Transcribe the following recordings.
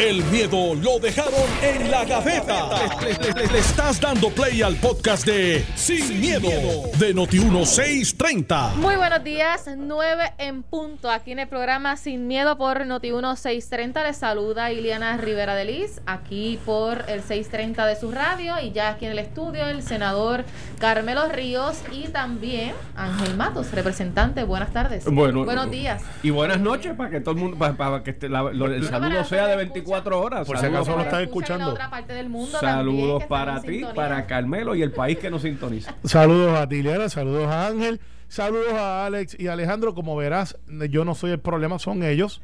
El miedo lo dejaron en la gaveta. Le, le- le estás dando play al podcast de Sin, miedo, de Noti1630. Muy buenos días, 9 en punto, aquí en el programa Sin Miedo por Noti1 630. Les saluda Iliana Rivera de Liz, aquí por el 630 de su radio y ya aquí en el estudio el senador Carmelo Ríos y también Ángel Matos, representante. Buenas tardes. Bueno, buenos días. Y buenas noches para que todo el mundo, para, para que este- la- lo- el saludo sea de me 24 horas. Por si acaso lo la escuchando. otra parte del mundo también, Saludos para ti, sintonía. para Carmelo y el país que nos sintoniza. Saludos a Tiliana, saludos a Ángel, saludos a Alex y Alejandro. Como verás, yo no soy el problema, son ellos.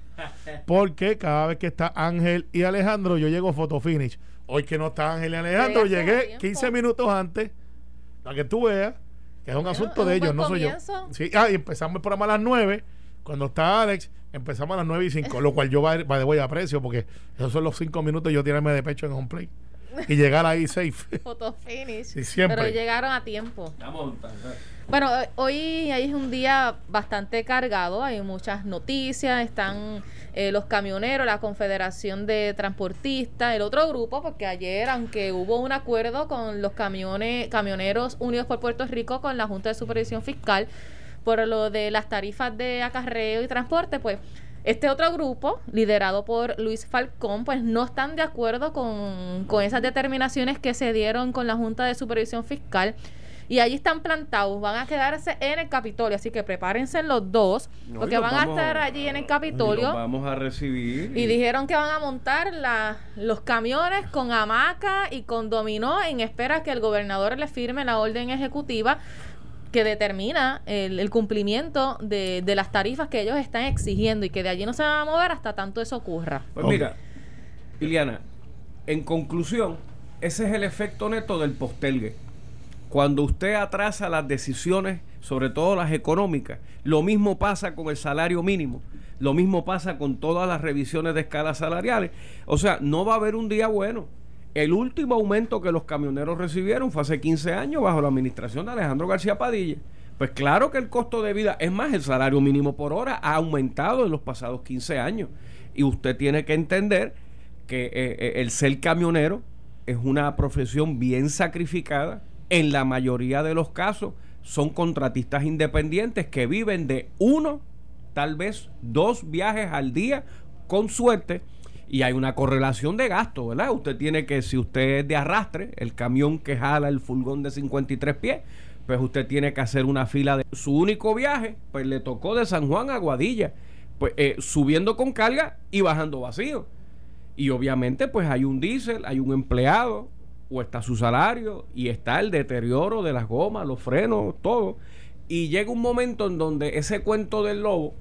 Porque cada vez que está Ángel y Alejandro, yo llego photo finish. Hoy que no está Ángel y Alejandro, llegué tiempo. 15 minutos antes. Para que tú veas que es un Bueno, asunto es de ellos, no soy yo. Sí, ah, y empezamos el programa a las 9. Cuando está Alex, empezamos a las 9 y 5. lo cual yo va, va de voy a aprecio porque esos son los 5 minutos yo tirarme de pecho en home play. Y llegar ahí safe. Photo finish. Siempre. Pero llegaron a tiempo. Bueno, hoy hoy es un día bastante cargado, hay muchas noticias, están eh, los camioneros, la Confederación de Transportistas, el otro grupo, porque ayer, aunque hubo un acuerdo con los camiones, camioneros unidos por Puerto Rico con la Junta de Supervisión Fiscal por lo de las tarifas de acarreo y transporte, pues este otro grupo, liderado por Luis Falcón, pues no están de acuerdo con, con esas determinaciones que se dieron con la Junta de Supervisión Fiscal. Y allí están plantados, van a quedarse en el Capitolio, así que prepárense los dos, No, porque van a estar allí en el Capitolio. vamos a recibir. Y dijeron que van a montar la- los camiones con hamaca y con dominó en espera que el gobernador le firme la orden ejecutiva que determina el, el cumplimiento de, de las tarifas que ellos están exigiendo y que de allí no se van a mover hasta tanto eso ocurra. Pues mira, Iliana, en conclusión, ese es el efecto neto del postelgue. Cuando usted atrasa las decisiones, sobre todo las económicas, lo mismo pasa con el salario mínimo, lo mismo pasa con todas las revisiones de escalas salariales. O sea, no va a haber un día bueno. El último aumento que los camioneros recibieron fue hace 15 años bajo la administración de Alejandro García Padilla. Pues claro que el costo de vida, es más, el salario mínimo por hora ha aumentado en los pasados 15 años. Y usted tiene que entender que eh, eh, el ser camionero es una profesión bien sacrificada. En la mayoría de los casos son contratistas independientes que viven de uno, tal vez dos viajes al día, con suerte. Y hay una correlación de gasto, ¿verdad? Usted tiene que, si usted es de arrastre, el camión que jala el furgón de 53 pies, pues usted tiene que hacer una fila de su único viaje, pues le tocó de San Juan a Guadilla, pues eh, subiendo con carga y bajando vacío. Y obviamente pues hay un diésel, hay un empleado, o está su salario, y está el deterioro de las gomas, los frenos, todo. Y llega un momento en donde ese cuento del lobo,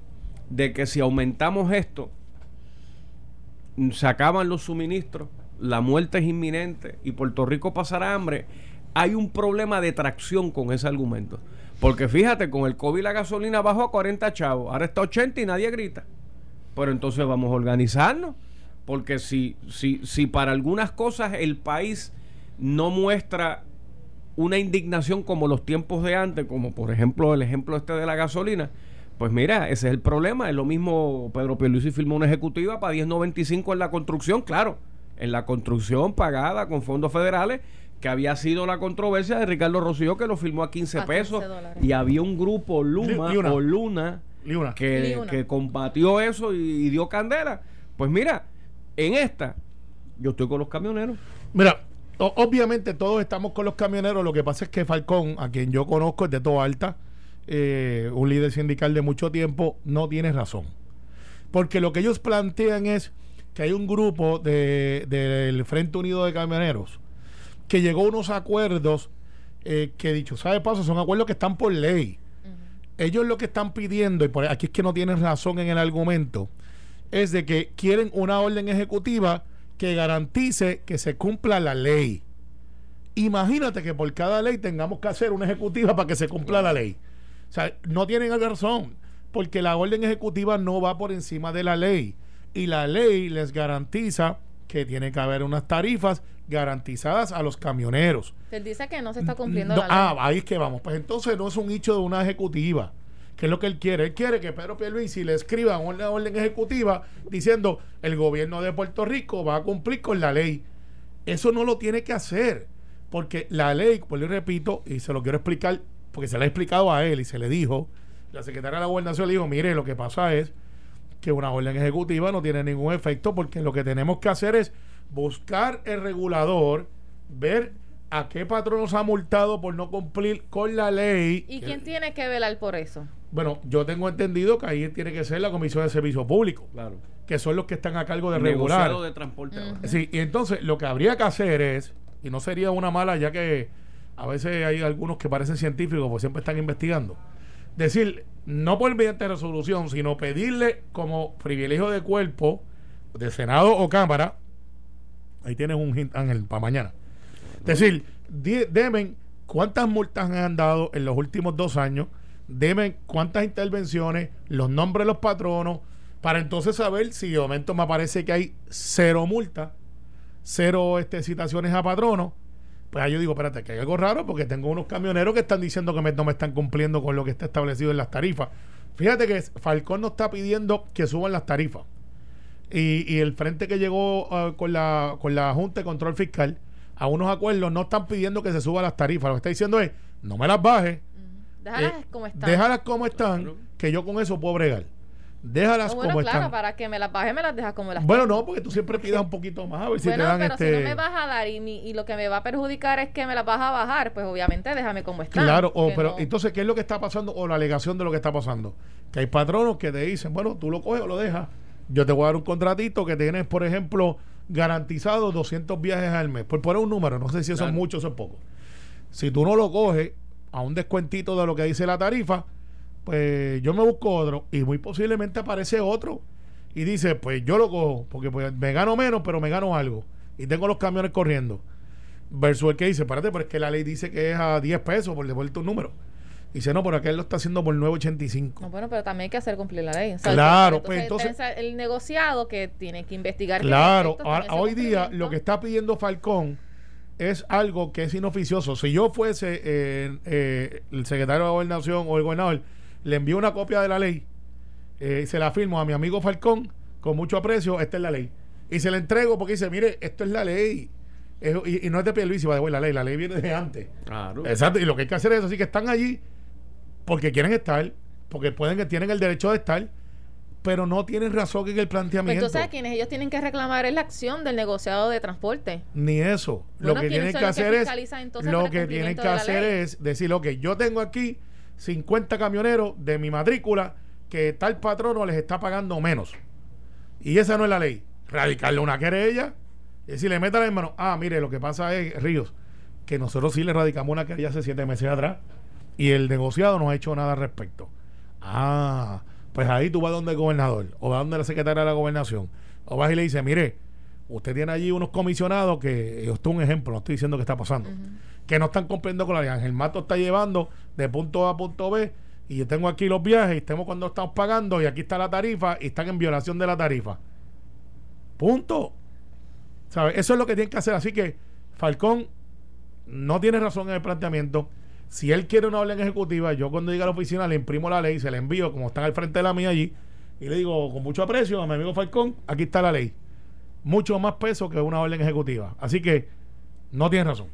de que si aumentamos esto, se acaban los suministros, la muerte es inminente y Puerto Rico pasará hambre, hay un problema de tracción con ese argumento. Porque fíjate, con el COVID la gasolina bajó a 40 chavos, ahora está a 80 y nadie grita. Pero entonces vamos a organizarnos. Porque si, si, si para algunas cosas el país no muestra una indignación como los tiempos de antes, como por ejemplo el ejemplo este de la gasolina, pues mira, ese es el problema. Es lo mismo, Pedro Pierluisi firmó una ejecutiva para 10.95 en la construcción, claro, en la construcción pagada con fondos federales, que había sido la controversia de Ricardo Rosselló, que lo firmó a 15 A 15 pesos, dólares. y había un grupo Luma Li- o Luna Liuna. que, Liuna. que combatió eso y, y dio candela. Pues mira, en esta, yo estoy con los camioneros. Mira, o- obviamente todos estamos con los camioneros. Lo que pasa es que Falcón, a quien yo conozco, es de Toa Alta, eh, un líder sindical de mucho tiempo, no tiene razón. Porque lo que ellos plantean es que hay un grupo de- del Frente Unido de Camioneros que llegó a unos acuerdos eh, que, dicho sea de paso, son acuerdos que están por ley. Ellos lo que están pidiendo, y por aquí es que no tienen razón en el argumento, es de que quieren una orden ejecutiva que garantice que se cumpla la ley. Imagínate que por cada ley tengamos que hacer una ejecutiva para que se cumpla la ley. O sea, no tienen razón, porque la orden ejecutiva no va por encima de la ley. Y la ley les garantiza que tiene que haber unas tarifas garantizadas a los camioneros. Él dice que no se está cumpliendo No, la ley. ah, ahí es que vamos. Pues entonces no es un hecho de una ejecutiva. ¿Qué es lo que él quiere? Él quiere que Pedro Pierluisi le escriba una orden ejecutiva diciendo el gobierno de Puerto Rico va a cumplir con la ley. Eso no lo tiene que hacer, porque la ley, pues le repito, y se lo quiero explicar, porque se le ha explicado a él y se le dijo, la secretaria de la gobernación le dijo, mire, lo que pasa es que una orden ejecutiva no tiene ningún efecto porque lo que tenemos que hacer es buscar el regulador, ver a qué patrón nos ha multado por no cumplir con la ley. ¿Y quién tiene que velar por eso? Bueno, yo tengo entendido que ahí tiene que ser la Comisión de Servicio Público. Claro. Que son los que están a cargo de regular. de transporte. Sí, y entonces lo que habría que hacer es, y no sería una mala, ya que a veces hay algunos que parecen científicos, pues siempre están investigando. Decir, no por mediante resolución, sino pedirle como privilegio de cuerpo, de Senado o Cámara, ahí tienes un hint, para mañana decir, deben cuántas multas han dado en los últimos dos años, deben cuántas intervenciones, los nombres de los patronos, para entonces saber si de momento me parece que hay cero multas, cero este, citaciones a patronos. Pues ahí yo digo, espérate, que hay algo raro porque tengo unos camioneros que están diciendo que no me están cumpliendo con lo que está establecido en las tarifas. Fíjate que Falcón no está pidiendo que suban las tarifas. Y, el frente que llegó ah, con, la, con la Junta de Control Fiscal a unos acuerdos, no están pidiendo que se suban las tarifas. Lo que está diciendo es, no me las bajes. Déjalas eh, como están. Déjalas como están, que yo con eso puedo bregar. Déjalas bueno, como claro, están. para que me las baje, me las dejas como las Bueno, no, porque tú siempre pidas un poquito más a ver si te dan pero este... si no me vas a dar y, y, lo que me va a perjudicar es que me las vas a bajar, pues obviamente déjame como están. Claro, o, pero entonces, ¿qué es lo que está pasando? O la alegación de lo que está pasando. Que hay patronos que te dicen, bueno, tú lo coges o lo dejas. Yo te voy a dar un contratito que tienes, por ejemplo, garantizado 200 viajes al mes. Por poner un número, no sé si eso es mucho o eso es poco. Si tú no lo coges a un descuentito de lo que dice la tarifa, pues yo me busco otro y muy posiblemente aparece otro y dice, pues yo lo cojo porque pues, me gano menos, pero me gano algo y tengo los camiones corriendo. Versus el que dice, espérate, pero es que la ley dice que es a 10 pesos por devuelto un número. Dice, no, pero aquel lo está haciendo por 9.85. No, bueno, pero también hay que hacer cumplir la ley. claro, pues entonces... El negociado que tiene que investigar. Claro, hoy día lo que está pidiendo Falcón es algo que es inoficioso. Si yo fuese eh, eh, el secretario de Gobernación o el gobernador, le envío una copia de la ley, eh, se la firmo a mi amigo Falcón con mucho aprecio, esta es la ley. Y se la entrego porque dice, mire, esto es la ley. y, no es de Pierluisi, va de la ley, la ley viene de antes. Claro. Exacto, y lo que hay que hacer es así que están allí porque quieren estar, porque pueden que tienen el derecho de estar, pero no tienen razón en el planteamiento. Pues entonces, quienes ellos tienen que reclamar es la acción del negociado de transporte. Ni eso. lo que tienen que hacer es lo que tienen que hacer es decir, ok, yo tengo aquí 50 camioneros de mi matrícula que tal patrono les está pagando menos. Y esa no es la ley. Radicarle una querella, y decirle, métale en mano. Ah, mire, lo que pasa es, Ríos, que nosotros sí le radicamos una querella hace siete meses atrás y el negociado no ha hecho nada al respecto. Ah, pues ahí tú vas donde el gobernador o vas donde la secretaria de la gobernación o vas y le dices, mire, usted tiene allí unos comisionados que, esto es un ejemplo, no estoy diciendo que está pasando, que no están cumpliendo con la ley. Ángel Mato está llevando de punto A a punto B y yo tengo aquí los viajes y tenemos cuando estamos pagando y aquí está la tarifa y están en violación de la tarifa. Punto. ¿Sabes? Eso es lo que tienen que hacer. Así que Falcón no tiene razón en el planteamiento. Si él quiere una orden ejecutiva, yo cuando llegue a la oficina le imprimo la ley, se la envío, como están al frente de la mía allí, y le digo con mucho aprecio a mi amigo Falcón, aquí está la ley. Mucho más peso que una orden ejecutiva. Así que no tiene razón.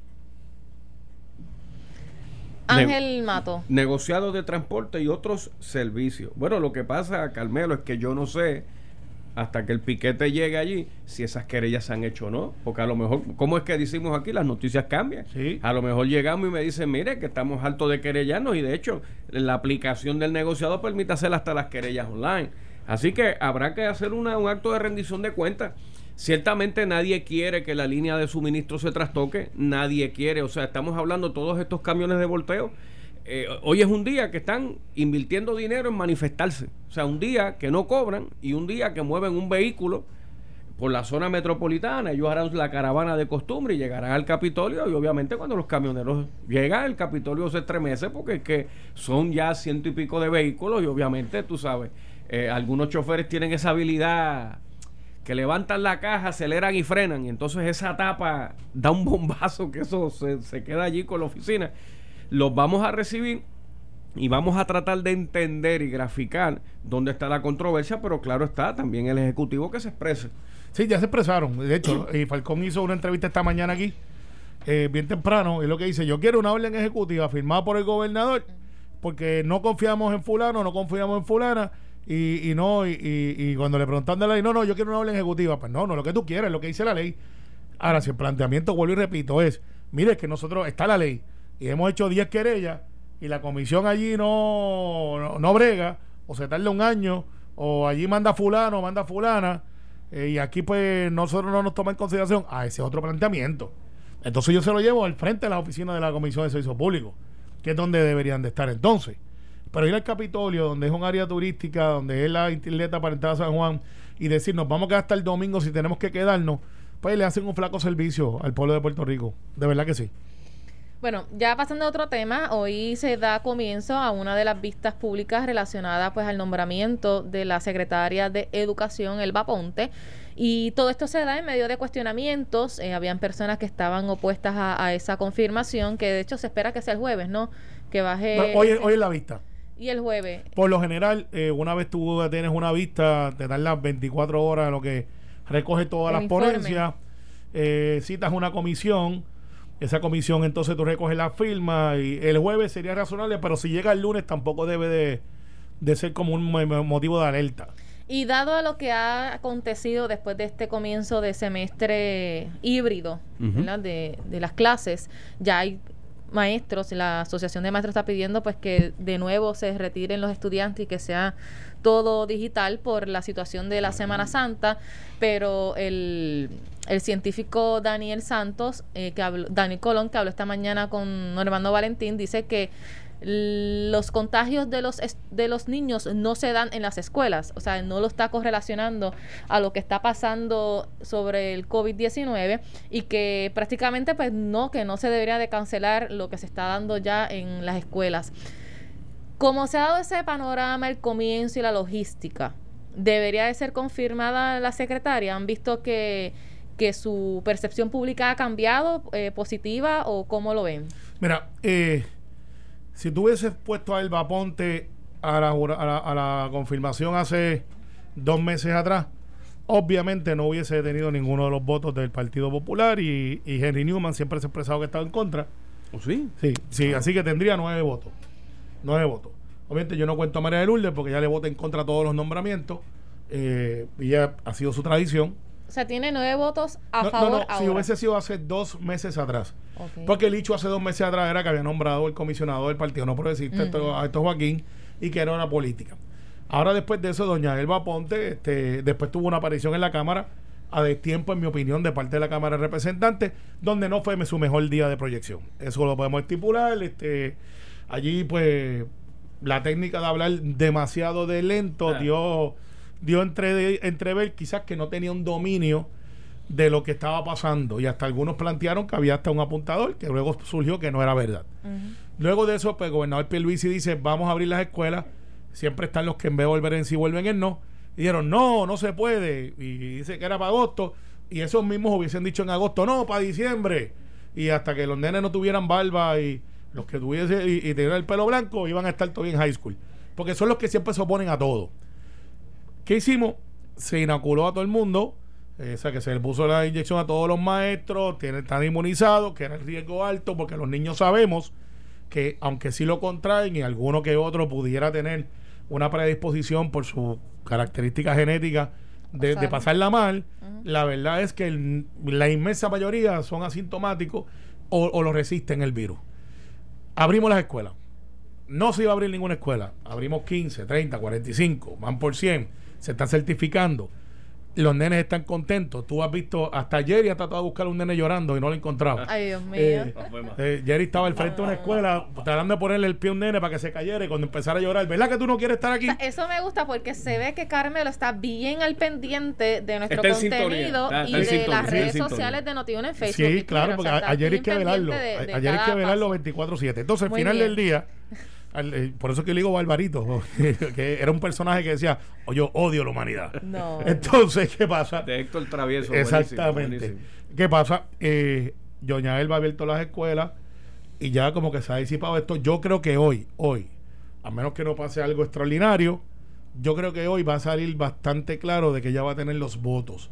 Ángel Mato. Negociados de transporte y otros servicios. Bueno, lo que pasa, Carmelo, es que yo no sé hasta que el piquete llegue allí, si esas querellas se han hecho o no. Porque a lo mejor, ¿cómo es que decimos aquí? Las noticias cambian. A lo mejor llegamos y me dicen, mire, que estamos hartos de querellarnos y de hecho la aplicación del negociado permite hacer hasta las querellas online. Así que habrá que hacer una, un acto de rendición de cuentas. Ciertamente nadie quiere que la línea de suministro se trastoque, nadie quiere, o sea, estamos hablando de todos estos camiones de volteo eh, hoy es un día que están invirtiendo dinero en manifestarse. O sea, un día que no cobran y un día que mueven un vehículo por la zona metropolitana. Ellos harán la caravana de costumbre y llegarán al Capitolio. Y obviamente cuando los camioneros llegan, el Capitolio se estremece porque que son ya ciento y pico de vehículos y obviamente, tú sabes, eh, algunos choferes tienen esa habilidad que levantan la caja, aceleran y frenan. Y entonces esa tapa da un bombazo que eso se, se queda allí con la oficina los vamos a recibir y vamos a tratar de entender y graficar dónde está la controversia, pero claro está también el Ejecutivo que se exprese. Sí, ya se expresaron. De hecho, y Falcón hizo una entrevista esta mañana aquí, eh, bien temprano, y lo que dice, yo quiero una orden ejecutiva firmada por el gobernador, porque no confiamos en fulano, no confiamos en fulana, y, y no, y, y, cuando le preguntan de la ley, no, no, yo quiero una orden ejecutiva. Pues no, no, lo que tú quieres, lo que dice la ley. Ahora, si el planteamiento, vuelvo y repito, es, mire, que nosotros, está la ley, y hemos hecho 10 querellas, y la comisión allí no, no, brega, o se tarda un año, o allí manda fulano, manda fulana, eh, y aquí pues nosotros no nos toma en consideración a ese otro planteamiento. Entonces yo se lo llevo al frente de la oficina de la Comisión de Servicios Públicos, que es donde deberían de estar entonces. Pero ir al Capitolio, donde es un área turística, donde es la isleta para entrar a San Juan, y decir, nos vamos a quedar hasta el domingo si tenemos que quedarnos, pues le hacen un flaco servicio al pueblo de Puerto Rico. De verdad que sí. Bueno, ya pasando a otro tema, hoy se da comienzo a una de las vistas públicas relacionadas pues al nombramiento de la secretaria de Educación, Elba Ponte. Y todo esto se da en medio de cuestionamientos. Eh, habían personas que estaban opuestas a, esa confirmación, que de hecho se espera que sea el jueves, ¿no? Que baje. hoy, hoy es la vista. Y el jueves. Por lo general, eh, una vez tú tienes una vista, te dan las 24 horas lo que recoge todas las ponencias, eh, citas una comisión esa comisión entonces tú recoges la firma y el jueves sería razonable, pero si llega el lunes tampoco debe de, ser como un motivo de alerta. Y dado a lo que ha acontecido después de este comienzo de semestre híbrido de, de, las clases, ya hay maestros, la Asociación de Maestros está pidiendo pues que de nuevo se retiren los estudiantes y que sea todo digital por la situación de la Semana Santa, pero el, el científico Daniel Santos, eh, que habló, Daniel Colón, que habló esta mañana con Normando Valentín, dice que los contagios de los de los niños no se dan en las escuelas, o sea, no lo está correlacionando a lo que está pasando sobre el COVID-19 y que prácticamente pues no, que no se debería de cancelar lo que se está dando ya en las escuelas. Como se ha dado ese panorama, el comienzo y la logística, debería de ser confirmada la secretaria. ¿Han visto que, que su percepción pública ha cambiado, eh, positiva o cómo lo ven? Mira, eh, si tú hubieses puesto a Elba Ponte a la, a, la, confirmación hace dos meses atrás, obviamente no hubiese tenido ninguno de los votos del Partido Popular y, Henry Newman siempre se ha expresado que estaba en contra. ¿O sí? Sí, sí, así que tendría nueve votos nueve votos. Obviamente yo no cuento a María de Lourdes porque ya le vota en contra todos los nombramientos eh, y ya ha sido su tradición. O sea, tiene nueve votos a favor. No, si hubiese sido hace dos meses atrás. Porque el hecho hace dos meses atrás era que había nombrado el comisionado del Partido No Progresista, uh a esto Joaquín, y que era una política. Ahora, después de eso, doña Elba Ponte, este, después tuvo una aparición en la Cámara a tiempo, en mi opinión, de parte de la Cámara de Representantes, donde no fue su mejor día de proyección. Eso lo podemos estipular. Este, Allí, pues, la técnica de hablar demasiado de lento ah. dio, dio entre, entrever quizás que no tenía un dominio de lo que estaba pasando. Y hasta algunos plantearon que había hasta un apuntador, que luego surgió que no era verdad. Luego de eso, pues, el gobernador Pierluisi dice, vamos a abrir las escuelas. Siempre están los que en vez de volver en sí vuelven en no. Y dijeron, no, no se puede. Y dice que era para agosto. Y esos mismos hubiesen dicho en agosto, no, para diciembre. Y hasta que los nenes no tuvieran barba y los que tuviese y, y el pelo blanco iban a estar todavía en high school. Porque son los que siempre se oponen a todo. ¿Qué hicimos? Se inoculó a todo el mundo. O sea, que se le puso la inyección a todos los maestros, tienen, están inmunizados, que era el riesgo alto, porque los niños sabemos que, aunque sí lo contraen y alguno que otro pudiera tener una predisposición por su característica genética de, pasarla mal, la verdad es que la inmensa mayoría son asintomáticos o, o lo resisten el virus abrimos las escuelas. No se iba a abrir ninguna escuela. Abrimos 15, 30, 45, van por 100. Se está certificando los nenes están contentos. Tú has visto, hasta Jerry ha tratado de buscar a un nene llorando y no lo encontraba. Ay, Dios mío. Eh, eh, Jerry estaba al frente de una escuela tratando de ponerle el pie a un nene para que se cayera y cuando empezara a llorar, ¿verdad que tú no quieres estar aquí? eso me gusta porque se ve que Carmelo está bien al pendiente de nuestro contenido y de las redes sociales de Notiuno en Facebook. Sí, claro, porque ayer hay que velarlo. ayer hay que velarlo 24-7. Entonces, al final del día eh, por eso que le digo Barbarito, que era un personaje que decía, oh, yo odio la humanidad. Entonces, ¿qué pasa? De Héctor Travieso. Exactamente. ¿Qué pasa? Eh, Doña Elba ha abierto las escuelas y ya como que se ha disipado esto. Yo creo que hoy, hoy, a menos que no pase algo extraordinario, yo creo que hoy va a salir bastante claro de que ella va a tener los votos.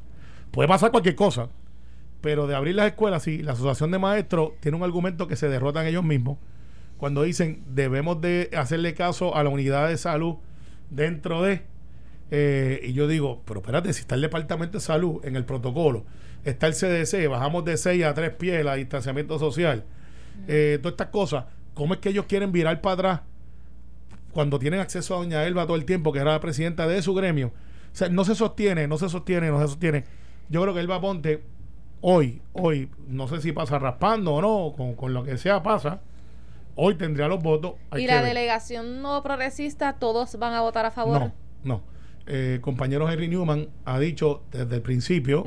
Puede pasar cualquier cosa, pero de abrir las escuelas, sí, la asociación de maestros tiene un argumento que se derrotan ellos mismos cuando dicen debemos de hacerle caso a la unidad de salud dentro de eh, y yo digo, pero espérate, si está el Departamento de Salud en el protocolo, está el CDC, bajamos de 6 a 3 pies la distanciamiento social, eh, todas estas cosas, ¿cómo es que ellos quieren virar para atrás cuando tienen acceso a Doña Elba todo el tiempo, que era la presidenta de su gremio? O sea, no se sostiene, no se sostiene, no se sostiene. Yo creo que Elba Ponte, hoy, hoy, no sé si pasa raspando o no, con, lo que sea pasa, hoy tendría los votos. ¿Y la delegación no progresista, todos van a votar a favor? No, no. Eh, compañero Henry Newman ha dicho desde el principio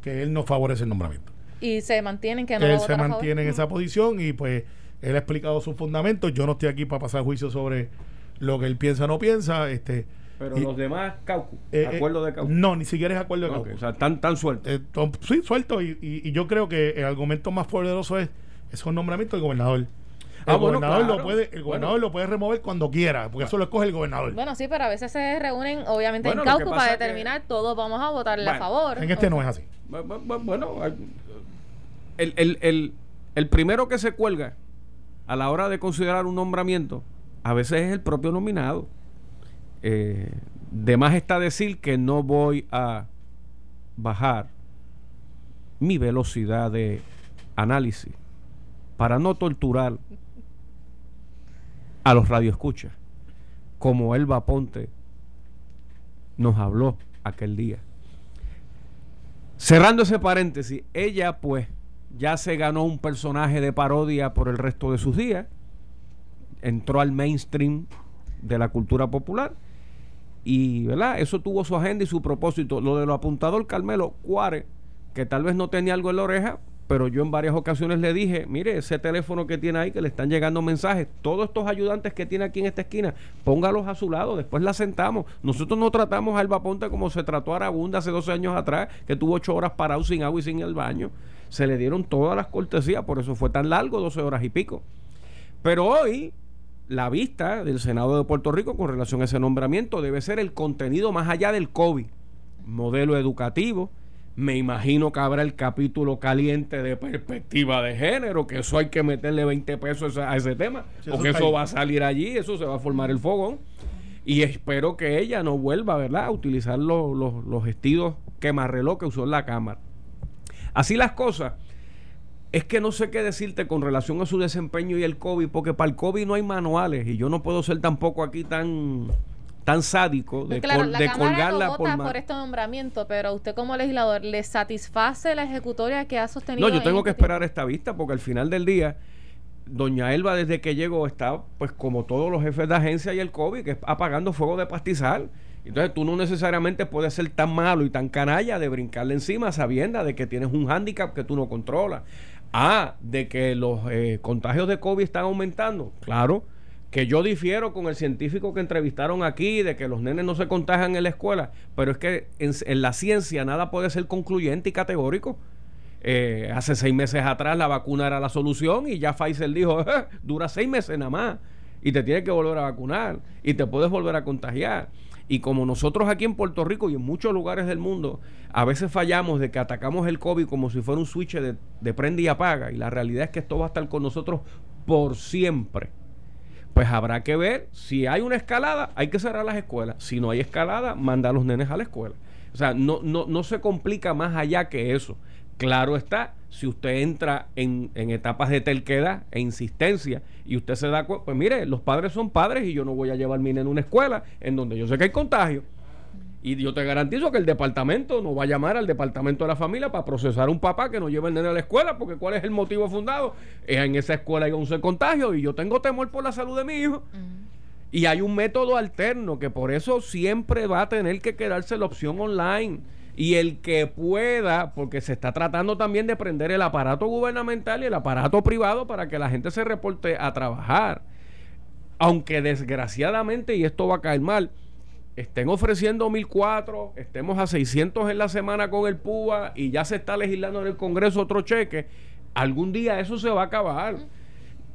que él no favorece el nombramiento. Y se mantienen que no Él se mantiene en esa posición y pues él ha explicado sus fundamentos. Yo no estoy aquí para pasar juicio sobre lo que él piensa o no piensa. Este, pero los demás, Caucu, eh, eh, acuerdo de Caucu. No, ni siquiera es acuerdo de Caucu. O sea, tan, tan suelto. Eh, sí, suelto. Y, y, yo creo que el argumento más poderoso es esos nombramientos del gobernador. Ah, el gobernador, lo puede, el gobernador lo puede remover cuando quiera, porque eso lo escoge el gobernador. Bueno, sí, pero a veces se reúnen, obviamente, en Caucu para determinar, todos vamos a votarle a favor. En este no es así. Bueno, el, el, el, el primero que se cuelga a la hora de considerar un nombramiento, a veces es el propio nominado. Eh, de más está decir que no voy a bajar mi velocidad de análisis para no torturar a los radioescuchas, como Elba Ponte nos habló aquel día. Cerrando ese paréntesis, ella pues ya se ganó un personaje de parodia por el resto de sus días, entró al mainstream de la cultura popular y, ¿verdad? Eso tuvo su agenda y su propósito. Lo de lo apuntador Carmelo Cuare, que tal vez no tenía algo en la oreja, pero yo en varias ocasiones le dije, mire, ese teléfono que tiene ahí, que le están llegando mensajes, todos estos ayudantes que tiene aquí en esta esquina, póngalos a su lado, después la sentamos. Nosotros no tratamos a Alba Ponte como se trató a Aragunda hace 12 años atrás, que tuvo 8 horas parado sin agua y sin el baño. Se le dieron todas las cortesías, por eso fue tan largo, 12 horas y pico. Pero hoy la vista del Senado de Puerto Rico con relación a ese nombramiento debe ser el contenido más allá del COVID, modelo educativo. Me imagino que habrá el capítulo caliente de perspectiva de género, que eso hay que meterle 20 pesos a ese tema, porque eso, va a salir allí, eso se va a formar el fogón. Y espero que ella no vuelva, ¿verdad?, a utilizar los, los, los vestidos quemarreloj que usó en la Cámara. Así las cosas es que no sé qué decirte con relación a su desempeño y el COVID, porque para el COVID no hay manuales y yo no puedo ser tampoco aquí tan tan sádico de, claro, la de colgarla no vota por, este nombramiento, pero usted como legislador le satisface la ejecutoria que ha sostenido. No, yo tengo que este esperar esta vista porque al final del día doña Elba desde que llegó está pues como todos los jefes de agencia y el COVID que apagando fuego de pastizal. Entonces tú no necesariamente puedes ser tan malo y tan canalla de brincarle encima sabiendo de que tienes un hándicap que tú no controlas. Ah, de que los eh, contagios de COVID están aumentando. Claro, que yo difiero con el científico que entrevistaron aquí de que los nenes no se contagian en la escuela, pero es que en, la ciencia nada puede ser concluyente y categórico. Eh, hace seis meses atrás la vacuna era la solución y ya Pfizer dijo, eh, dura seis meses nada más y te tienes que volver a vacunar y te puedes volver a contagiar. Y como nosotros aquí en Puerto Rico y en muchos lugares del mundo, a veces fallamos de que atacamos el COVID como si fuera un switch de, de prende y apaga. Y la realidad es que esto va a estar con nosotros por siempre. Pues habrá que ver si hay una escalada, hay que cerrar las escuelas. Si no hay escalada, manda a los nenes a la escuela. O sea, no, no, no se complica más allá que eso. Claro está, si usted entra en, etapas de terquedad e insistencia y usted se da cuenta, pues mire, los padres son padres y yo no voy a llevar mi nene a una escuela en donde yo sé que hay contagio. Y yo te garantizo que el departamento no va a llamar al departamento de la familia para procesar a un papá que no lleve el nene a la escuela, porque ¿cuál es el motivo fundado? En esa escuela hay 11 contagios y yo tengo temor por la salud de mi hijo. Y hay un método alterno que por eso siempre va a tener que quedarse la opción online y el que pueda, porque se está tratando también de prender el aparato gubernamental y el aparato privado para que la gente se reporte a trabajar. Aunque desgraciadamente, y esto va a caer mal, estén ofreciendo 1004, estemos a 600 en la semana con el PUA y ya se está legislando en el Congreso otro cheque, algún día eso se va a acabar.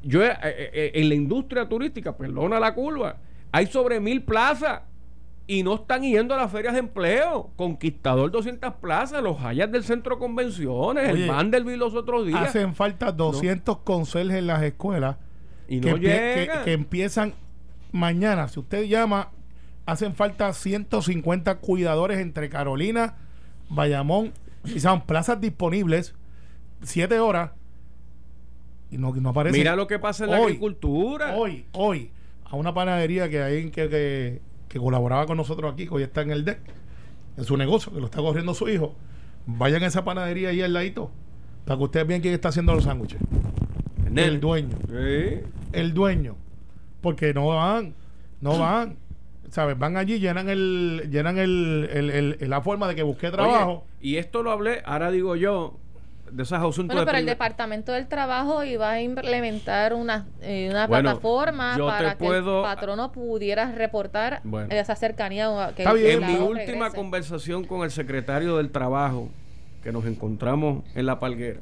yo eh, eh, eh, en la industria turística, perdona la curva, hay sobre mil plazas y no están yendo a las ferias de empleo. Conquistador 200 plazas, los hayas del centro de convenciones, el Vanderbilt los otros días. Hacen falta 200 conserjes en las escuelas y no que, que, empiezan mañana. Si usted llama, hacen falta 150 cuidadores entre Carolina, Bayamón, y son plazas disponibles, 7 horas. Y no, no aparece. Mira lo que pasa en la agricultura. Hoy, hoy, a una panadería que hay que, que que colaboraba con nosotros aquí, que hoy está en el DEC, en su negocio, que lo está corriendo su hijo, vayan a esa panadería ahí al ladito, para que ustedes vean quién está haciendo los sándwiches. El dueño. El dueño. Porque no van, no van. ¿Sabes? Van allí, llenan el, llenan el, la forma de que busque trabajo. y esto lo hablé, ahora digo yo, de esas asuntos bueno, pero el Departamento del Trabajo iba a implementar una, eh, una plataforma para que el patrono pudiera reportar esa cercanía. Que en mi última conversación con el secretario del Trabajo, que nos encontramos en La Palguera,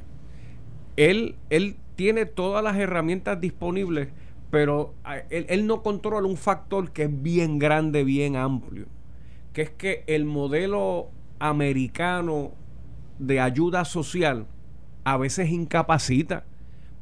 él, él tiene todas las herramientas disponibles, pero él, él no controla un factor que es bien grande, bien amplio, que es que el modelo americano de ayuda social a veces incapacita,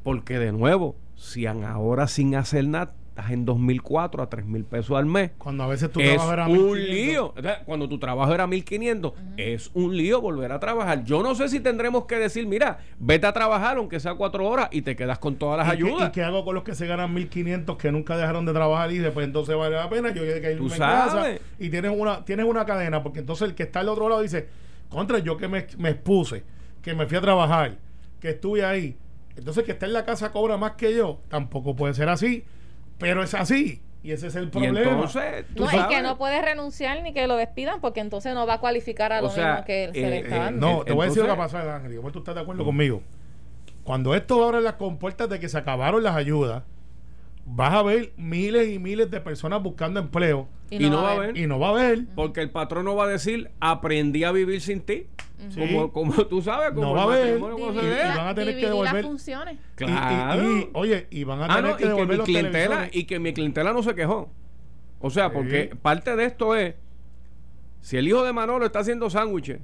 porque de nuevo, si ahora sin hacer nada, estás en 2004 a 3 mil pesos al mes. Cuando a veces tu trabajo era un lío. Cuando tu trabajo era 1500, es un lío volver a trabajar. Yo no sé si tendremos que decir, mira, vete a trabajar aunque sea cuatro horas y te quedas con todas las ayudas. ¿Y qué hago con los que se ganan 1500 que nunca dejaron de trabajar y después entonces vale la pena? Yo llegué que irme Casa y tienes una, tienes una cadena, porque entonces el que está al otro lado dice, contra yo que me, me expuse, que me fui a trabajar que estuve ahí. Entonces, que está en la casa cobra más que yo, tampoco puede ser así, pero es así. Y ese es el problema. entonces, no, es que no puede renunciar ni que lo despidan porque entonces no va a cualificar a lo mismo que se le está eh, dando. no, te voy a decir lo que Ángel. ¿Tú estás de acuerdo conmigo? Cuando esto abre las compuertas de que se acabaron las ayudas, vas a ver miles y miles de personas buscando empleo. Y no, va a haber. Y no va a haber. Porque el patrón no va a decir, aprendí a vivir sin ti. Como, como, tú sabes, como no va a haber. Y, van a tener que devolver. funciones. Claro. Y, oye, y van a ah, tener que devolver los clientela, Y que mi clientela no se quejó. O sea, porque parte de esto es, si el hijo de Manolo está haciendo sándwiches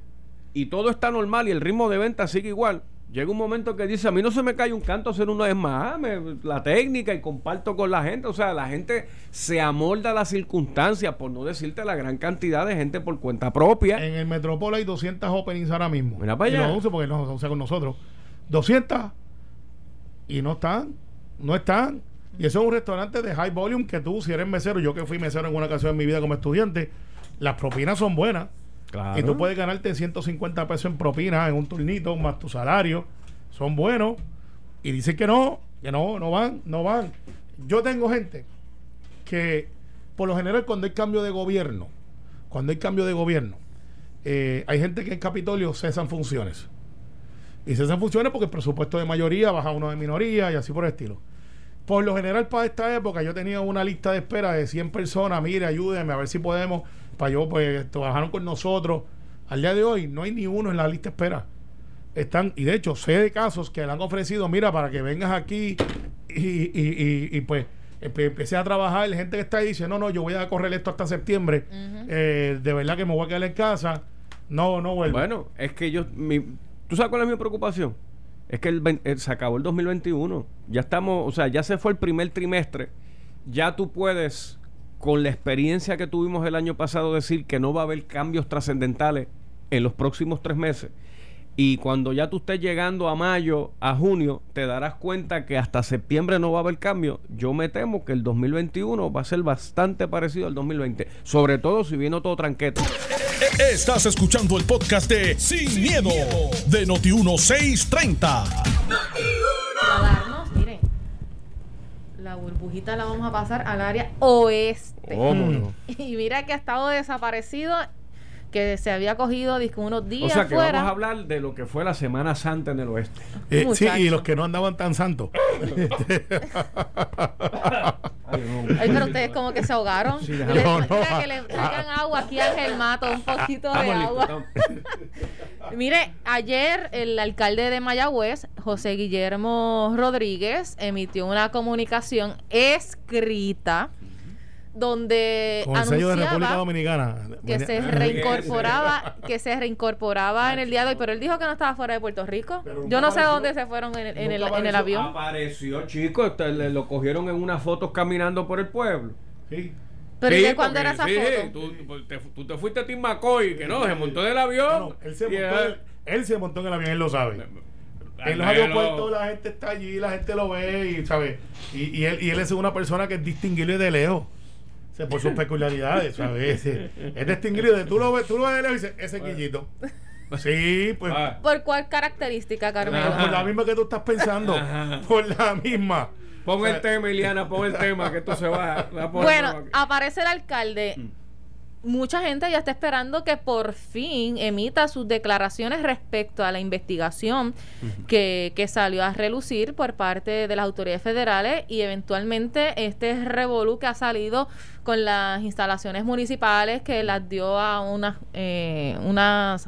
y todo está normal y el ritmo de venta sigue igual, Llega un momento que dice, a mí no se me cae un canto hacer una vez más, la técnica y comparto con la gente. O sea, la gente se amolda a las circunstancias, por no decirte la gran cantidad de gente por cuenta propia. En el Metropol hay 200 openings ahora mismo. Mira para allá. Y porque no usa con nosotros. 200 y no están, no están. Y eso es un restaurante de high volume que tú, si eres mesero, yo que fui mesero en una ocasión en mi vida como estudiante, las propinas son buenas y tú puedes ganarte 150 pesos en propina en un turnito más tu salario. Son buenos. Y dicen que no, que no, no van, no van. Yo tengo gente que, por lo general, cuando hay cambio de gobierno, cuando hay cambio de gobierno, eh, hay gente que en Capitolio cesan funciones. Y cesan funciones porque el presupuesto de mayoría baja uno de minoría y así por el estilo. Por lo general, para esta época, yo tenía una lista de espera de 100 personas. Mire, ayúdenme a ver si podemos para yo, pues trabajaron con nosotros. Al día de hoy no hay ni uno en la lista de espera. Están, y de hecho, sé de casos que le han ofrecido, mira, para que vengas aquí y, y, y, pues empecé a trabajar. La gente que está ahí dice, no, no, yo voy a correr esto hasta septiembre. Eh, de verdad que me voy a quedar en casa. No, no vuelvo. Bueno, es que yo, mi, ¿tú sabes cuál es mi preocupación? Es que el, se acabó el 2021. Ya estamos, o sea, ya se fue el primer trimestre. Ya tú puedes con la experiencia que tuvimos el año pasado, decir que no va a haber cambios trascendentales en los próximos tres meses. Y cuando ya tú estés llegando a mayo, a junio, te darás cuenta que hasta septiembre no va a haber cambio. Yo me temo que el 2021 va a ser bastante parecido al 2020. Sobre todo si viene todo tranqueto. Estás escuchando el podcast de Sin, miedo, de Noti 1630 la burbujita la vamos a pasar al área oeste. Y mira que ha estado desaparecido, que se había cogido unos días. O sea que vamos a hablar de lo que fue la Semana Santa en el oeste. Eh, sí, y los que no andaban tan santos. Ay, pero ustedes como que se ahogaron. Sí, no, no, que le traigan agua aquí a Ángel Mato, un poquito de agua. Mire, ayer el alcalde de Mayagüez, José Guillermo Rodríguez, emitió una comunicación escrita donde Con el sello de República Dominicana. que se reincorporaba que se reincorporaba en el día de hoy pero él dijo que no estaba fuera de Puerto Rico yo no sé apareció. dónde se fueron en, el- en el, Nunca en el apareció. avión Apareció, chico, este, le- lo cogieron en unas fotos caminando por el pueblo. Sí. Pero ¿y Sí, de cuándo era esa sí, foto? Tú, tú te, tú te fuiste a Tim McCoy, que no, se montó del avión. No, no, él, se montó, él- en- él se montó en el avión, él lo sabe. En los aeropuertos la gente está allí, la gente lo ve y sabe. Y, y él, y él es una persona que es distinguible de lejos. Por sus peculiaridades, ¿sabes? Es, distinguible. de- Tú lo ves, tú lo ves de lejos y dices, ese es Guillito. Sí, pues Ah. ¿Por cuál característica, Carmelo? Ajá. por la misma que tú estás pensando. Por la misma. Pon O sea, el tema, Iliana, pon el tema, que esto se va. va a poner Bueno, aparece el alcalde. Mucha gente ya está esperando que por fin emita sus declaraciones respecto a la investigación que, que salió a relucir por parte de las autoridades federales y eventualmente este revolú que ha salido con las instalaciones municipales que las dio a unas eh, unas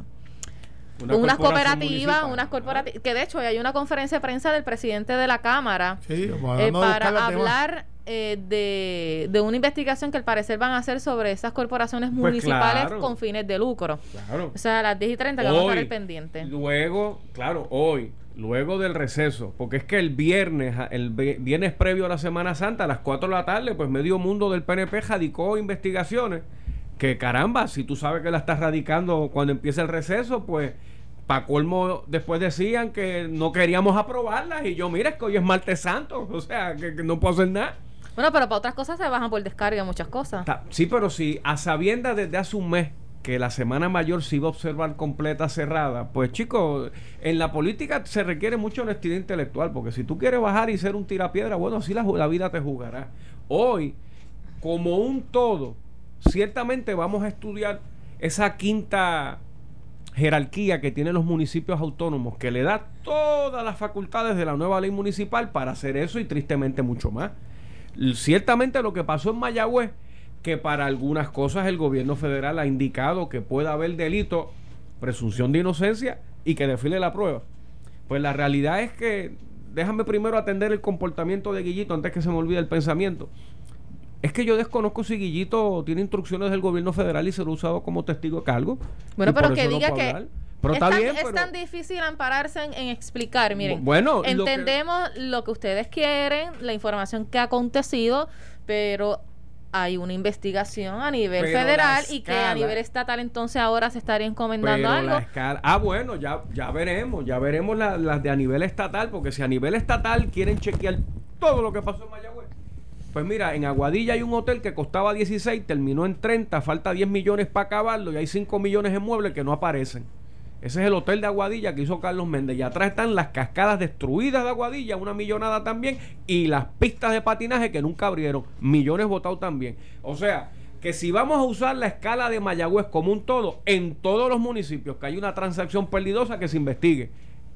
Una unas cooperativas, municipal. unas corporativas, que de hecho hoy hay una conferencia de prensa del presidente de la Cámara Sí, eh, para hablar eh, de, de una investigación que al parecer van a hacer sobre esas corporaciones Pues municipales claro. con fines de lucro. Claro. O sea, a las 10 y 30 que vamos a estar Hoy, pendiente. Luego, claro, hoy, luego del receso, porque es que el viernes, el vi- viernes previo a la Semana Santa, a las 4 de la tarde, pues medio mundo del PNP radicó investigaciones. Que caramba, si tú sabes que la estás radicando cuando empieza el receso, pues para colmo después decían que no queríamos aprobarlas y yo mira es que hoy es martes santo, o sea que, que no puedo hacer nada. Bueno, pero para otras cosas se bajan por descarga muchas cosas. Sí, pero si a sabiendas desde hace un mes que la semana mayor se iba a observar completa cerrada, pues chicos, en la política se requiere mucha honestidad intelectual, porque si tú quieres bajar y ser un tirapiedra, bueno, así la vida te jugará. Hoy, como un todo, ciertamente vamos a estudiar esa quinta jerarquía que tienen los municipios autónomos, que le da todas las facultades de la nueva ley municipal para hacer eso y tristemente mucho más. Ciertamente lo que pasó en Mayagüez, que para algunas cosas el gobierno federal ha indicado que puede haber delito, presunción de inocencia y que desfile la prueba. Pues la realidad es que, déjame primero atender el comportamiento de Guillito antes que se me olvide el pensamiento. Es que yo desconozco si Guillito tiene instrucciones del gobierno federal y se lo ha usado como testigo de cargo. Bueno, pero que no diga que hablar. Pero es, tan, bien, es tan difícil ampararse en, en explicar. Miren, Bu- bueno, lo que- entendemos lo que ustedes quieren, la información que ha acontecido, pero hay una investigación a nivel federal y que a nivel estatal entonces ahora se estaría encomendando algo. escala. Ah, bueno, ya, ya veremos, ya veremos la- las de a nivel estatal, porque si a nivel estatal quieren chequear todo lo que pasó en Mayagüez. Pues mira, en Aguadilla hay un hotel que costaba 16, terminó en 30, falta 10 millones para acabarlo y hay 5 millones en muebles que no aparecen. Ese es el hotel de Aguadilla que hizo Carlos Méndez. Y atrás están las cascadas destruidas de Aguadilla, una millonada también, y las pistas de patinaje que nunca abrieron, millones votados también. O sea, que si vamos a usar la escala de Mayagüez como un todo, en todos los municipios que hay una transacción perdidosa que se investigue.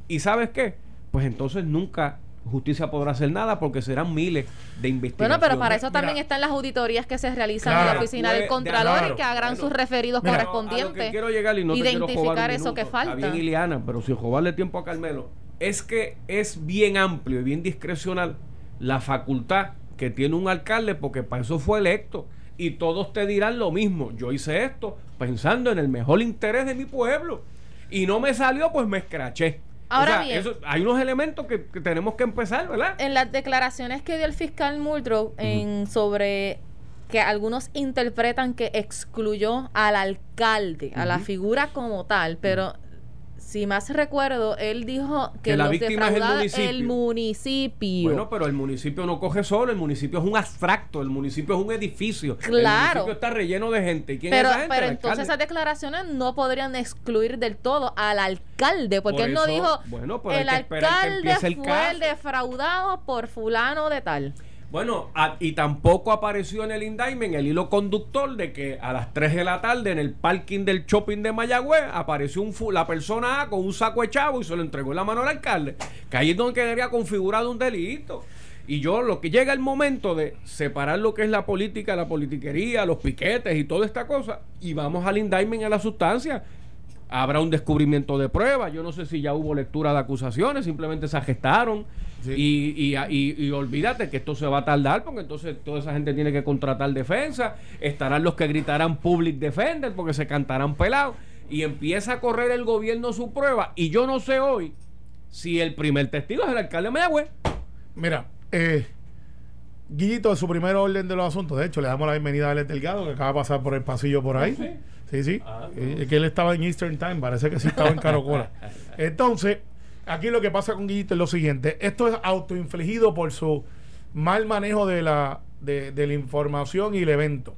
¿Y sabes qué? Pues entonces nunca justicia podrá hacer nada porque serán miles de investigaciones. Bueno, pero para eso Mira. también están las auditorías que se realizan en la oficina pues, del Contralor claro. y que hagan Bueno, sus referidos mira, A lo que correspondientes. quiero llegar y no identificar eso que minuto. falta. Está bien, Ileana, pero sin robarle tiempo a Carmelo, es que es bien amplio y bien discrecional la facultad que tiene un alcalde porque para eso fue electo. Y todos te dirán lo mismo. Yo hice esto pensando en el mejor interés de mi pueblo. Y no me salió, pues me escraché. Ahora O sea, bien. eso- hay unos elementos que, que tenemos que empezar, ¿verdad? En las declaraciones que dio el fiscal Muldrow en sobre que algunos interpretan que excluyó al alcalde, a la figura como tal, pero si más recuerdo, él dijo que, Que la los víctima es el municipio. el municipio. Bueno, pero el municipio no coge solo, el municipio es un abstracto, el municipio es un edificio. El Claro. municipio está relleno de gente. ¿Y quién pero es gente? pero El entonces esas declaraciones no podrían excluir del todo al alcalde, porque Por él no dijo bueno, el alcalde el fue caso". el defraudado por fulano de tal. Bueno, a- y tampoco apareció en el indictment el hilo conductor de que a las 3 de la tarde en el parking del shopping de Mayagüez apareció un la persona A con un saco de chavo y se lo entregó en la mano al alcalde. Que ahí es donde quedaría configurado un delito. Y yo, lo que llega el momento de separar lo que es la política, la politiquería, los piquetes y toda esta cosa, y vamos al indictment a la sustancia. Habrá un descubrimiento de pruebas. Yo no sé si ya hubo lectura de acusaciones, simplemente se gestaron. Y, y, olvídate que esto se va a tardar, porque entonces toda esa gente tiene que contratar defensa. Estarán los que gritarán public defender porque se cantarán pelados. Y empieza a correr el gobierno su prueba. Y yo no sé hoy si el primer testigo es el alcalde de Mayagüez. Mira, eh, Guillito, su primer orden de los asuntos, de hecho, le damos la bienvenida a Alex Delgado, que acaba de pasar por el pasillo por ahí. ¿Sí? Sí, sí. Ah, eh, que él estaba en Eastern Time, parece que sí estaba en Carocola. Entonces, aquí lo que pasa con Guillito es lo siguiente: esto es autoinfligido por su mal manejo de la, de, la información y el evento.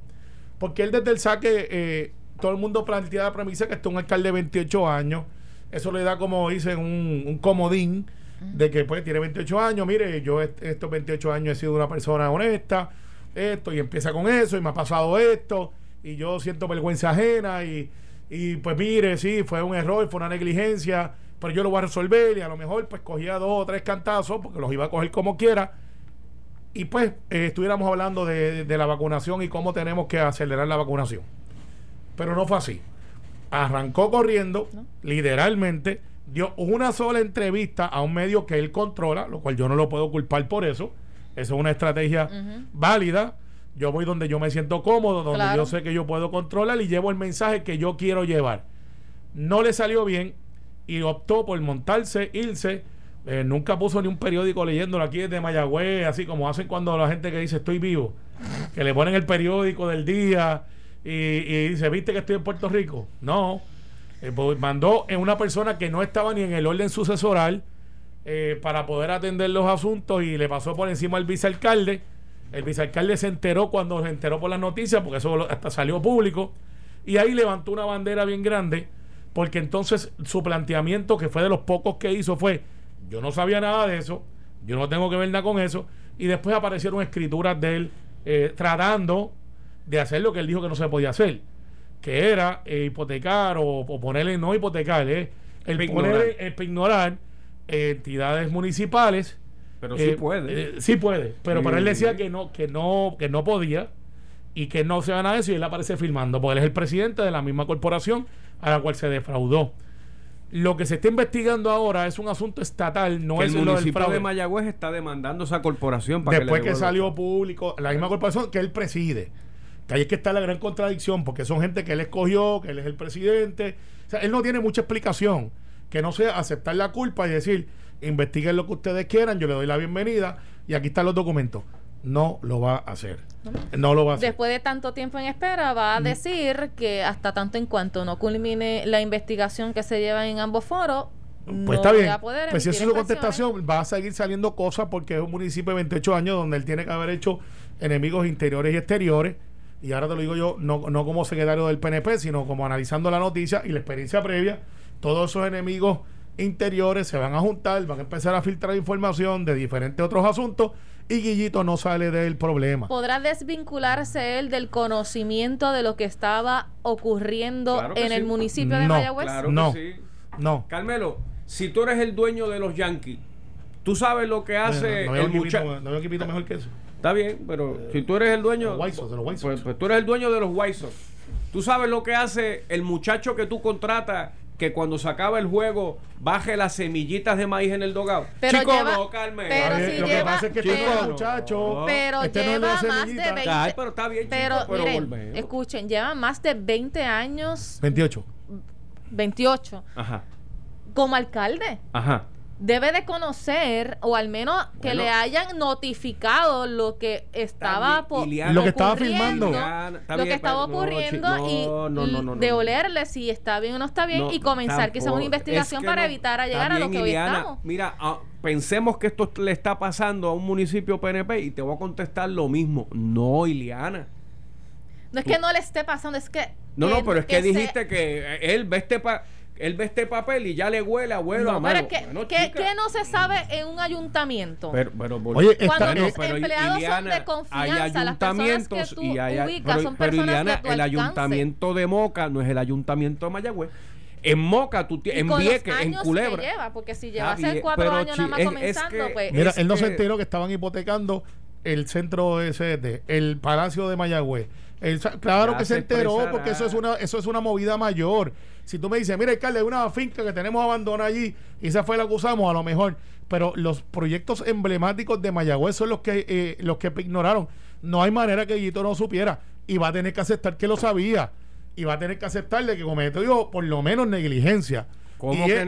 Porque él desde el saque, eh, todo el mundo plantea la premisa que este es un alcalde de 28 años. Eso le da, como dicen, un, un comodín de que pues tiene 28 años, mire, yo estos 28 años he sido una persona honesta, esto, y empieza con eso, y me ha pasado esto, y yo siento vergüenza ajena, y, y pues mire, sí, fue un error, fue una negligencia, pero yo lo voy a resolver, y a lo mejor pues cogía dos o tres cantazos, porque los iba a coger como quiera, y pues eh, estuviéramos hablando de, de la vacunación y cómo tenemos que acelerar la vacunación. Pero no fue así. Arrancó corriendo, literalmente, dio una sola entrevista a un medio que él controla, lo cual yo no lo puedo culpar por eso. Eso es una estrategia válida. Yo voy donde yo me siento cómodo, donde yo sé que yo puedo controlar y llevo el mensaje que yo quiero llevar. No le salió bien y optó por montarse, irse. Eh, nunca puso ni un periódico leyéndolo aquí desde Mayagüez, así como hacen cuando la gente que dice estoy vivo, que le ponen el periódico del día y, y dice, ¿viste que estoy en Puerto Rico? No eh, pues, mandó en una persona que no estaba ni en el orden sucesoral eh, para poder atender los asuntos y le pasó por encima al vicealcalde. El vicealcalde se enteró cuando se enteró por las noticias, porque eso hasta salió público, y ahí levantó una bandera bien grande, porque entonces su planteamiento, que fue de los pocos que hizo, fue, yo no sabía nada de eso, yo no tengo que ver nada con eso, y después aparecieron escrituras de él eh, tratando de hacer lo que él dijo que no se podía hacer que era eh, hipotecar o, ponerle no hipotecar, eh, el poner, ignorar entidades municipales. Pero sí eh, puede. Eh, sí puede, pero para él decía que no, que no, que no podía y que no se van a eso y él aparece firmando, porque él es el presidente de la misma corporación a la cual se defraudó. Lo que se está investigando ahora es un asunto estatal, no es el municipio de Mayagüez está demandando esa corporación para después que, salió público, la misma corporación que él preside. Que ahí es que está la gran contradicción, porque son gente que él escogió, que él es el presidente. O sea, él no tiene mucha explicación que no sea aceptar la culpa y decir, investiguen lo que ustedes quieran, yo le doy la bienvenida y aquí están los documentos. No lo va a hacer. No, lo va a hacer. Después de tanto tiempo en espera, va a mm. decir que hasta tanto en cuanto no culmine la investigación que se lleva en ambos foros, pues está bien. pues si eso es su contestación, va a seguir saliendo cosas porque es un municipio de 28 años donde él tiene que haber hecho enemigos interiores y exteriores y ahora te lo digo yo, no, no como secretario del PNP, sino como analizando la noticia y la experiencia previa, todos esos enemigos interiores se van a juntar, van a empezar a filtrar información de diferentes otros asuntos y Guillito no sale del problema. ¿Podrá desvincularse él del conocimiento de lo que estaba ocurriendo en el municipio de Mayagüez? Claro no, sí. no. Carmelo, si tú eres el dueño de los Yankees, tú sabes lo que hace no, el muchacho. No, equipito mejor que eso. Está bien, pero si tú eres el dueño. Pues, pues, tú eres el dueño de los White Tú sabes lo que hace el muchacho que tú contratas que cuando se acaba el juego baje las semillitas de maíz en el dogado. Pero chico, no, Carmen. Pero si lo que pasa es que pero, muchacho, pero este lleva más de 20 Ay, pero está bien, pero, pero miren, escuchen, lleva más de 20 años 28 28 Ajá. como alcalde. Ajá debe de conocer o al menos que le hayan notificado lo que estaba lo que estaba filmando. Lo que estaba ocurriendo y de olerle si está bien o no está bien y comenzar quizás una investigación para evitar a llegar a lo que hoy estamos. mira ah, pensemos que esto le está pasando a un municipio PNP y te voy a contestar lo mismo. No Iliana no es que no le esté pasando es que no no pero es que, dijiste que él ve este pa él ve este papel y ya le huele a abuelo a Pero ¿qué, no se sabe en un ayuntamiento? Pero, pero Oye, Cuando los empleados son de confianza, las personas que tú y hay, ubicas pero, son personas el ayuntamiento de Moca no es el ayuntamiento de Mayagüez. En Moca, tú en Vieques, en Culebra. lleva, porque si lleva hace cuatro años nada más comenzando, pues. Mira, él no se enteró que estaban hipotecando el centro SD, el Palacio de Mayagüez, claro que se, enteró porque eso es una eso es una movida mayor. Si tú me dices, mira, alcalde, hay una finca que tenemos abandonada allí y esa fue la que usamos, a lo mejor. Pero los proyectos emblemáticos de Mayagüez son los que, eh, los que ignoraron. No hay manera que Guito no supiera y va a tener que aceptar que lo sabía y va a tener que aceptarle que cometió por lo menos negligencia. ¿Cómo que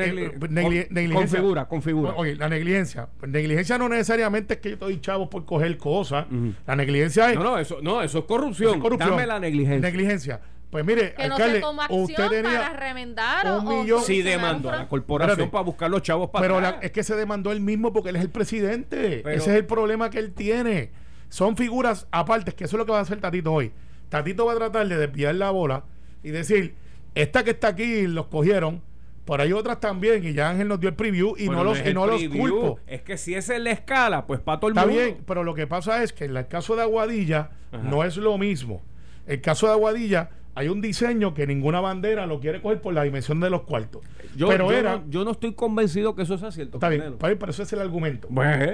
negligencia? Configura, configura. Oye, la negligencia. Negligencia no necesariamente es que yo estoy chavo por coger cosas. La negligencia es. No, no, eso, no, eso es corrupción. Dame la negligencia. Negligencia. Pues mire, que no se toma acción usted tenía para remendar un o, millón. Sí, demandó a la corporación para buscar los chavos para Pero es que se demandó él mismo porque él es el presidente. Ese es el problema que él tiene. Son figuras aparte, que eso es lo que va a hacer Tatito hoy. Tatito va a tratar de desviar la bola y decir, esta que está aquí los cogieron, por ahí otras también, y ya Ángel nos dio el preview y no, los, y no los culpo. Es que si esa es la escala, pues para todo el Está mundo. bien, pero lo que pasa es que en el caso de Aguadilla no es lo mismo. El caso de Aguadilla hay un diseño que ninguna bandera lo quiere coger por la dimensión de los cuartos. Yo, pero era, no, yo no estoy convencido que eso sea cierto. Está bien, pero ese es el argumento.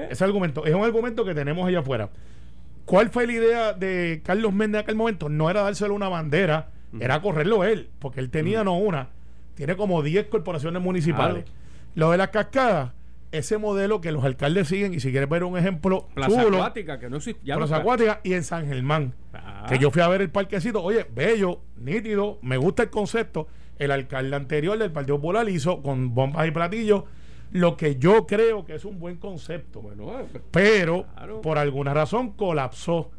Ese argumento es un argumento que tenemos allá afuera. ¿Cuál fue la idea de Carlos Méndez en aquel momento? No era dárselo una bandera, era correrlo él, porque él tenía no una, tiene como 10 corporaciones municipales. Lo de las cascadas, ese modelo que los alcaldes siguen, y si quieres ver un ejemplo Plaza Acuática, que no existe. Plaza Acuática y en San Germán, ah. que yo fui a ver el parquecito, oye, bello, nítido, me gusta el concepto. El alcalde anterior del Partido Popular hizo con bombas y platillos lo que yo creo que es un buen concepto. Bueno, pero por alguna razón colapsó.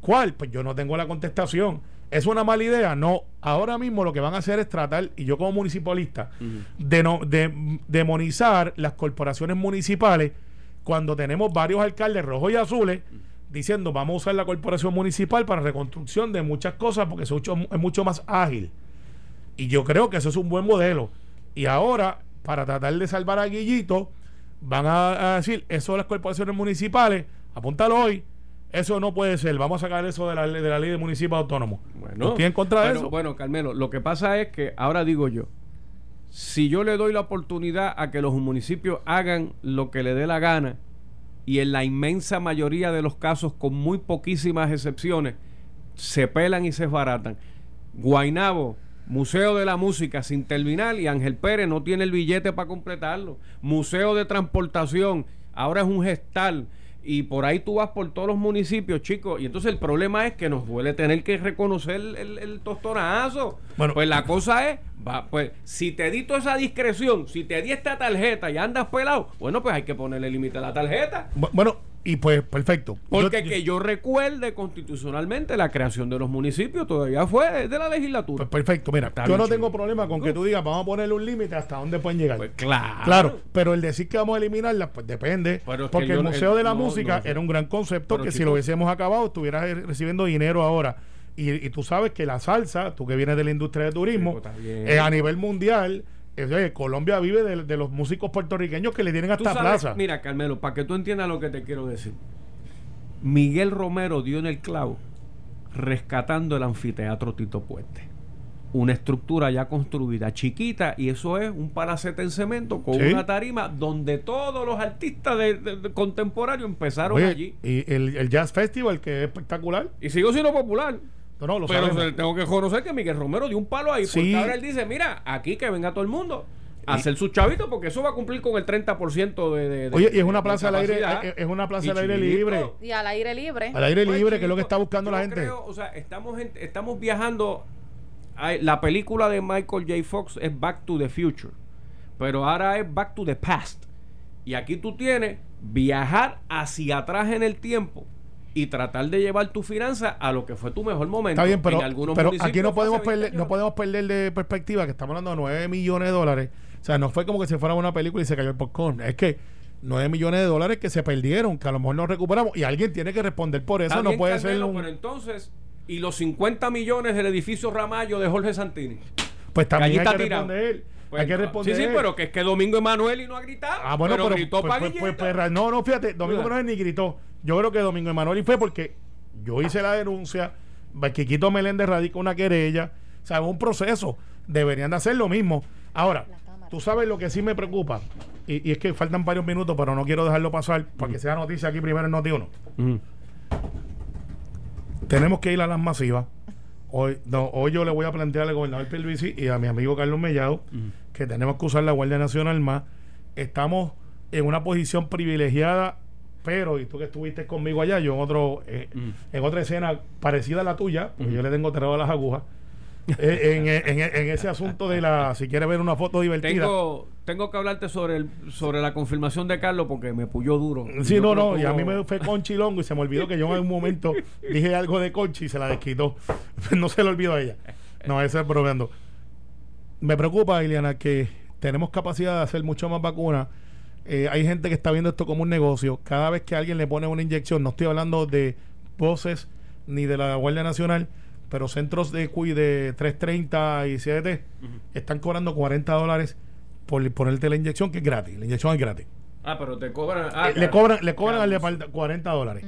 ¿Cuál? Pues yo no tengo la contestación. ¿Es una mala idea? No. Ahora mismo lo que van a hacer es tratar, y yo como municipalista, de, no, de demonizar las corporaciones municipales cuando tenemos varios alcaldes rojos y azules diciendo vamos a usar la corporación municipal para reconstrucción de muchas cosas porque es mucho, es mucho más ágil. Y yo creo que eso es un buen modelo. Y ahora para tratar de salvar a Guillito, van a, decir, eso de las corporaciones municipales, apúntalo hoy, eso no puede ser, vamos a sacar eso de la, de la ley de municipios autónomos. Bueno, ¿Estoy en contra de eso? Bueno, Carmelo, lo que pasa es que, ahora digo yo, si yo le doy la oportunidad a que los municipios hagan lo que le dé la gana, y en la inmensa mayoría de los casos, con muy poquísimas excepciones, se pelan y se esbaratan. Guainabo, Museo de la Música sin terminar y Ángel Pérez no tiene el billete para completarlo. Museo de Transportación, ahora es un gestal. Y por ahí tú vas por todos los municipios, chicos. Y entonces el problema es que nos duele tener que reconocer el, el, tostonazo. Bueno, pues la cosa es, va, pues si te di toda esa discreción, si te di esta tarjeta y andas pelado, bueno, pues hay que ponerle límite a la tarjeta. Bueno, y pues, perfecto. Porque que yo recuerde constitucionalmente la creación de los municipios todavía fue de la legislatura. Pues perfecto, mira, yo no tengo problema con que tú digas, vamos a ponerle un límite hasta dónde pueden llegar. Pues claro. Claro, pero el decir que vamos a eliminarlas, pues depende. porque el Museo de la Música era un gran concepto que si lo hubiésemos acabado, estuvieras recibiendo dinero ahora. Y, tú sabes que la salsa, tú que vienes de la industria de turismo, pues, a nivel mundial Colombia vive de, los músicos puertorriqueños que le tienen hasta plaza. Mira, Carmelo, para que tú entiendas lo que te quiero decir. Miguel Romero dio en el clavo rescatando el anfiteatro Tito Puente. Una estructura ya construida, chiquita, y eso es un palacete en cemento con una tarima donde todos los artistas de, contemporáneos empezaron allí. Y el, el, Jazz Festival, que es espectacular. Y sigo siendo popular. Pero tengo que conocer que Miguel Romero dio un palo ahí. Porque ahora él dice: Mira, aquí que venga todo el mundo a hacer sus chavitos porque eso va a cumplir con el 30% de, de, Oye, y es una plaza al aire es una plaza al aire libre. Y al aire libre. Al aire pues, libre, que es lo que está buscando la gente. o sea, estamos estamos viajando la película de Michael J. Fox es Back to the Future, pero ahora es Back to the Past. Y aquí tú tienes viajar hacia atrás en el tiempo y tratar de llevar tu finanza a lo que fue tu mejor momento. Está bien, pero, pero aquí no podemos, perder, no podemos perder de perspectiva que estamos hablando de 9 millones de dólares. O sea, no fue como que se fuera una película y se cayó el popcorn. Es que 9 millones de dólares que se perdieron, que a lo mejor no recuperamos. Y alguien tiene que responder por eso. no puede ser un... Pero entonces, ¿y los 50 millones del edificio Ramallo de Jorge Santini? Pues también hay que responder. Pues hay que responder. Sí, sí, pero que es que Domingo Emanuel y no ha gritado. Ah, bueno, pero, gritó pues, pues, pues, No, no, fíjate, Domingo Emanuel ni gritó. Yo creo que Domingo Emanuel fue porque yo hice la denuncia, Quiquito Meléndez radica una querella, o sea, es un proceso, deberían de hacer lo mismo. Ahora, tú sabes lo que sí me preocupa, y, es que faltan varios minutos, pero no quiero dejarlo pasar, para que sea noticia aquí primero en Noti 1. Tenemos que ir a las masivas. hoy, no, hoy yo le voy a plantear al gobernador Pierluisi y a mi amigo Carlos Mellado que tenemos que usar la Guardia Nacional más. Estamos en una posición privilegiada, pero, y tú que estuviste conmigo allá, yo en otro eh, en otra escena parecida a la tuya, porque yo le tengo terror a las agujas, eh, en, en, ese asunto de la, si quieres ver una foto divertida. Tengo, tengo que hablarte sobre el, sobre la confirmación de Carlos porque me puyó duro. Sí, no, no, y a mí me fue Conchi Longo y se me olvidó que yo en algún momento dije algo de Conchi y se la desquitó. no se lo olvidó a ella. No, eso es bromeando. Me preocupa, Iliana, que tenemos capacidad de hacer mucho más vacunas. Eh, hay gente que está viendo esto como un negocio. Cada vez que alguien le pone una inyección, no estoy hablando de voces ni de la Guardia Nacional, pero centros de CUI de 330 y CDT están cobrando 40 dólares por ponerte la inyección, que es gratis. La inyección es gratis. Ah, pero te cobran. Ah, le cobran, le cobran al 40 dólares.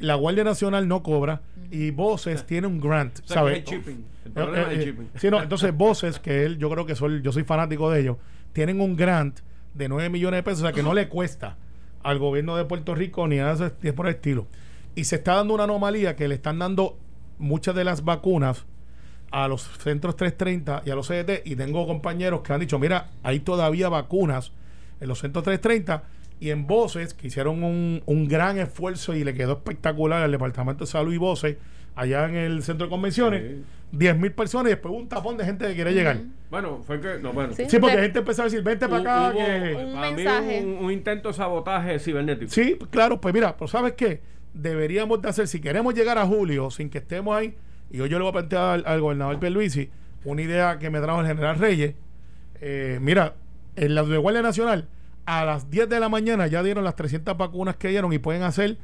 La Guardia Nacional no cobra y Voces tiene un grant, ¿sabes? El eh, eh, sí, no, entonces Voces, que él, yo creo que soy, yo soy fanático de ellos, tienen un grant de 9 millones de pesos, o sea que no le cuesta al gobierno de Puerto Rico ni nada de por el estilo. Y se está dando una anomalía que le están dando muchas de las vacunas a los centros 330 y a los CDT y tengo compañeros que han dicho, mira, hay todavía vacunas en los centros 330 y en Voces, que hicieron un, un gran esfuerzo y le quedó espectacular al Departamento de Salud y Voces, allá en el centro de convenciones, 10 mil personas y después un tapón de gente que quiere llegar. Bueno, fue que. No, bueno. Sí, porque la gente empezó a decir, vente para acá. un, mensaje. un, intento de sabotaje cibernético. Sí, claro, pues mira, pero ¿sabes qué? Deberíamos de hacer, si queremos llegar a julio sin que estemos ahí, y hoy yo le voy a plantear al, gobernador Pierluisi una idea que me trajo el general Reyes. Eh, mira, en la de Guardia Nacional, a las 10 de la mañana ya dieron las 300 vacunas que dieron y pueden hacer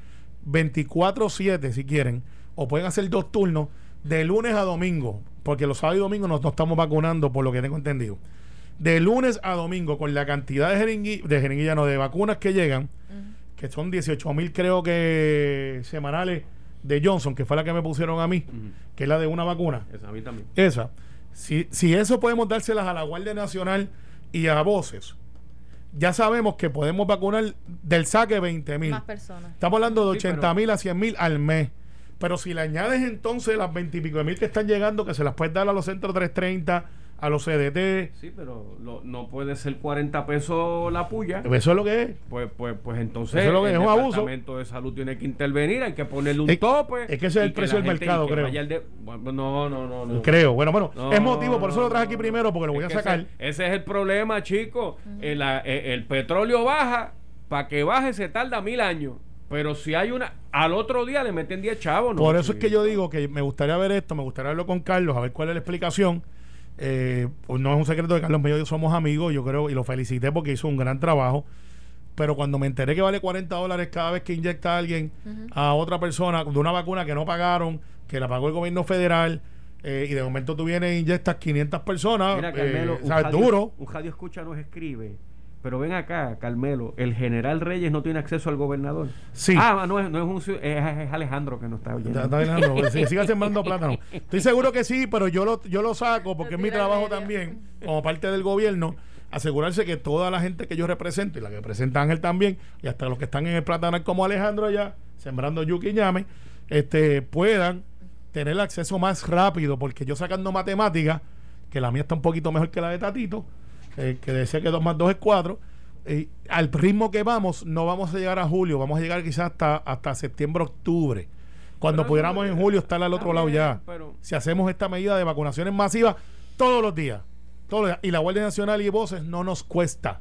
24-7 si quieren o pueden hacer dos turnos de lunes a domingo, porque los sábados y domingos no, estamos vacunando, por lo que tengo entendido. De lunes a domingo, con la cantidad de jeringuillas, de jeringuilla, no, de vacunas que llegan, que son 18 mil, creo que semanales de Johnson, que fue la que me pusieron a mí, que es la de una vacuna. Esa, a mí también. Esa. Si, si eso podemos dárselas a la Guardia Nacional y a voces, ya sabemos que podemos vacunar del saque 20 mil. personas. Estamos hablando de 80 mil a 100 mil al mes. Pero si le añades entonces las 20 y pico mil que están llegando, que se las puedes dar a los centros 330, a los CDT. Sí, pero no puede ser 40 pesos la puya. Eso es lo que es. Pues, pues, pues entonces el Departamento de Salud tiene que intervenir, hay que ponerle un tope. Es que ese es el precio del mercado, creo. no, no, no, Creo. Bueno, bueno, es motivo, por eso lo traje aquí primero, porque lo voy a sacar. Ese, es el problema, chicos. el, el petróleo baja, para que baje se tarda mil años. Pero si hay una, al otro día le meten 10 chavos. ¿no? Por eso es que yo digo que me gustaría ver esto, me gustaría verlo con Carlos, a ver cuál es la explicación. Eh, pues no es un secreto que Carlos Medio y yo somos amigos, yo creo, y lo felicité porque hizo un gran trabajo. Pero cuando me enteré que vale 40 dólares cada vez que inyecta a alguien a otra persona de una vacuna que no pagaron, que la pagó el gobierno federal, eh, y de momento tú vienes e inyectas 500 personas, Mira, Carmelo, eh, duro. Un radio escucha nos escribe pero ven acá, Carmelo, el general Reyes no tiene acceso al gobernador. Sí. Ah, no es, no es, un, es, Alejandro que no está oyendo. Está, Alejandro, pues, siga sembrando plátano. Estoy seguro que sí, pero yo lo, yo lo saco porque es mi trabajo también, como parte del gobierno, asegurarse que toda la gente que yo represento, y la que representa Ángel también, y hasta los que están en el plátano como Alejandro allá, sembrando yuki y ñame, este, puedan tener el acceso más rápido, porque yo sacando matemáticas, que la mía está un poquito mejor que la de Tatito, eh, que decía que 2 más 2 es 4. Eh, al ritmo que vamos, no vamos a llegar a julio, vamos a llegar quizás hasta, hasta septiembre, octubre. Cuando pudiéramos en julio estar al otro lado ya. si hacemos esta medida de vacunaciones masivas todos los días. Todos Y la Guardia Nacional y Voces no nos cuesta.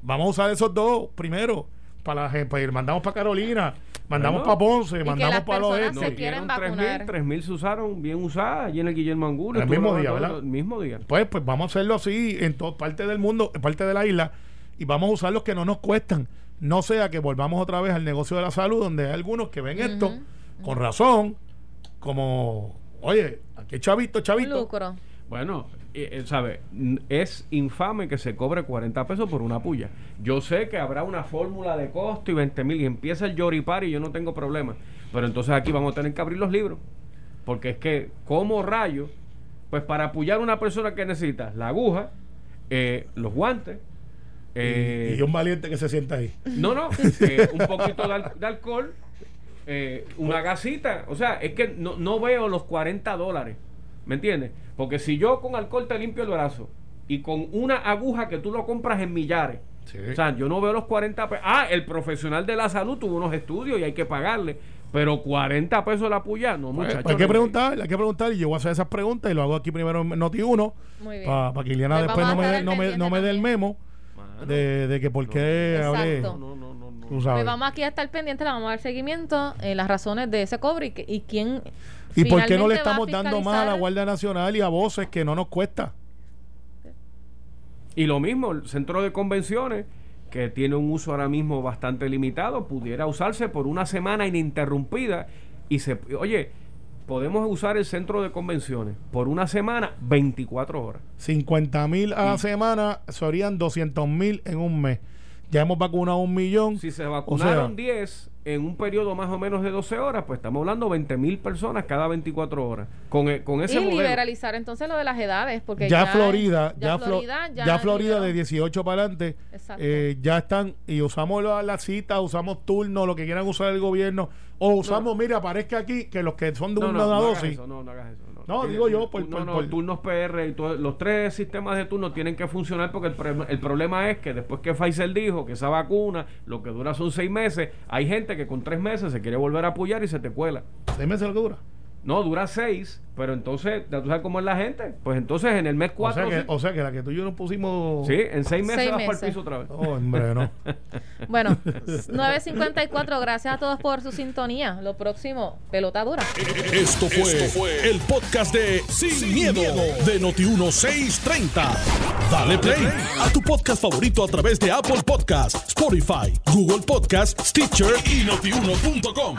Vamos a usar esos dos primero para la gente. Mandamos para Carolina, mandamos para Ponce, mandamos para los estos. Se quieren vacunar. 3.000 se usaron bien usadas allí en el Guillermo Angulo. El mismo día, ¿verdad? El mismo día. Pues, pues vamos a hacerlo así en toda parte del mundo, en parte de la isla, y vamos a usar los que no nos cuestan. No sea que volvamos otra vez al negocio de la salud, donde hay algunos que ven esto con razón, como, oye, aquí chavito, chavito. Lucro. Bueno, eh, eh, ¿sabe? Es infame que se cobre 40 pesos por una puya. Yo sé que habrá una fórmula de costo y 20 mil y empieza el yoripar y yo no tengo problema. Pero entonces aquí vamos a tener que abrir los libros. Porque es que, como rayo, pues para apoyar a una persona que necesita la aguja, eh, los guantes, y, un valiente que se sienta ahí. No, no, un poquito de, alcohol, una gasita. O sea, es que no, no veo los 40 dólares ¿Me entiendes? Porque si yo con alcohol te limpio el brazo y con una aguja que tú lo compras en millares, o sea, yo no veo los 40 pesos. Ah, el profesional de la salud tuvo unos estudios y hay que pagarle. Pero 40 pesos la puya, no, pues, muchachos. hay que preguntar, hay que preguntar y yo voy a hacer esas preguntas y lo hago aquí primero en Noti1 para que Iliana pues después no me, no, me, no me dé el memo de, de, que por qué no, hablé. No, no, no, no. Pues vamos aquí a estar pendientes, le vamos a dar seguimiento en las razones de ese cobre y, y quién. ¿Y por qué no le estamos dando más a la Guardia Nacional y a voces que no nos cuesta? Y lo mismo, el centro de convenciones, que tiene un uso ahora mismo bastante limitado, pudiera usarse por una semana ininterrumpida y se... Oye, podemos usar el centro de convenciones por una semana 24 horas. 50 mil a la semana serían 200 mil en un mes. Ya hemos vacunado un millón. Si se vacunaron 10 en un periodo más o menos de 12 horas, pues estamos hablando de 20 mil personas cada 24 horas. Con, e, con ese y liberalizar entonces lo de las edades, porque ya, Florida, ya, Florida, ya, Florida de 18 para adelante, eh, ya están y usamos la, la, cita, usamos turno, lo que quieran usar el gobierno, o usamos, mira, aparezca aquí que los que son de una dosis. no, no hagas eso. No, digo yo, por, no, no, turnos PR y los tres sistemas de turnos tienen que funcionar porque el, el, problema es que después que Pfizer dijo que esa vacuna lo que dura son seis meses, hay gente que con tres meses se quiere volver a apoyar y se te cuela. ¿Seis meses lo que dura? No, dura seis, pero entonces, ¿tú sabes cómo es la gente? Pues entonces en el mes cuatro... O sea, que, o sea que la que tú y yo nos pusimos... Sí, en seis meses vas para el piso otra vez. Oh, hombre, no. bueno, 9.54, gracias a todos por su sintonía. Lo próximo, pelota dura. Esto fue, el podcast de Sin, miedo, de Noti1630. Dale play a tu podcast favorito a través de Apple Podcasts, Spotify, Google Podcasts, Stitcher y notiuno.com.